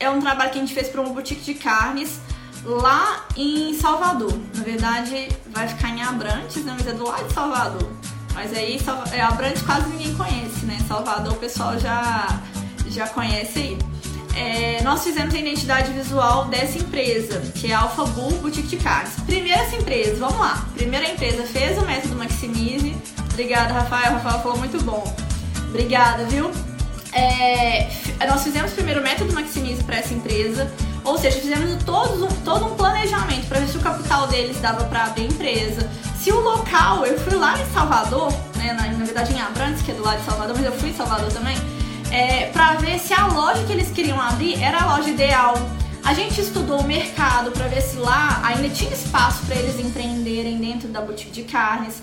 é um trabalho que a gente fez para uma boutique de carnes lá em Salvador. Na verdade, vai ficar em Abrantes, né? Mas é do lado de Salvador. Mas aí, é, Abrantes quase ninguém conhece, né? Salvador o pessoal já, já conhece aí. É, nós fizemos a identidade visual dessa empresa, que é a Alpha Bull Boutique de Carnes. Primeira essa empresa, vamos lá. Primeira empresa fez o método Maximize. Obrigada, Rafael. Rafael falou muito bom. Obrigada, viu? É, nós fizemos primeiro o método Maximize empresa, ou seja, fizemos todo, todo um planejamento para ver se o capital deles dava para abrir a empresa. Se o local, eu fui lá em Salvador, né, na, na verdade em Abrantes, que é do lado de Salvador, mas eu fui em Salvador também, é, para ver se a loja que eles queriam abrir era a loja ideal. A gente estudou o mercado para ver se lá ainda tinha espaço para eles empreenderem dentro da boutique de carnes.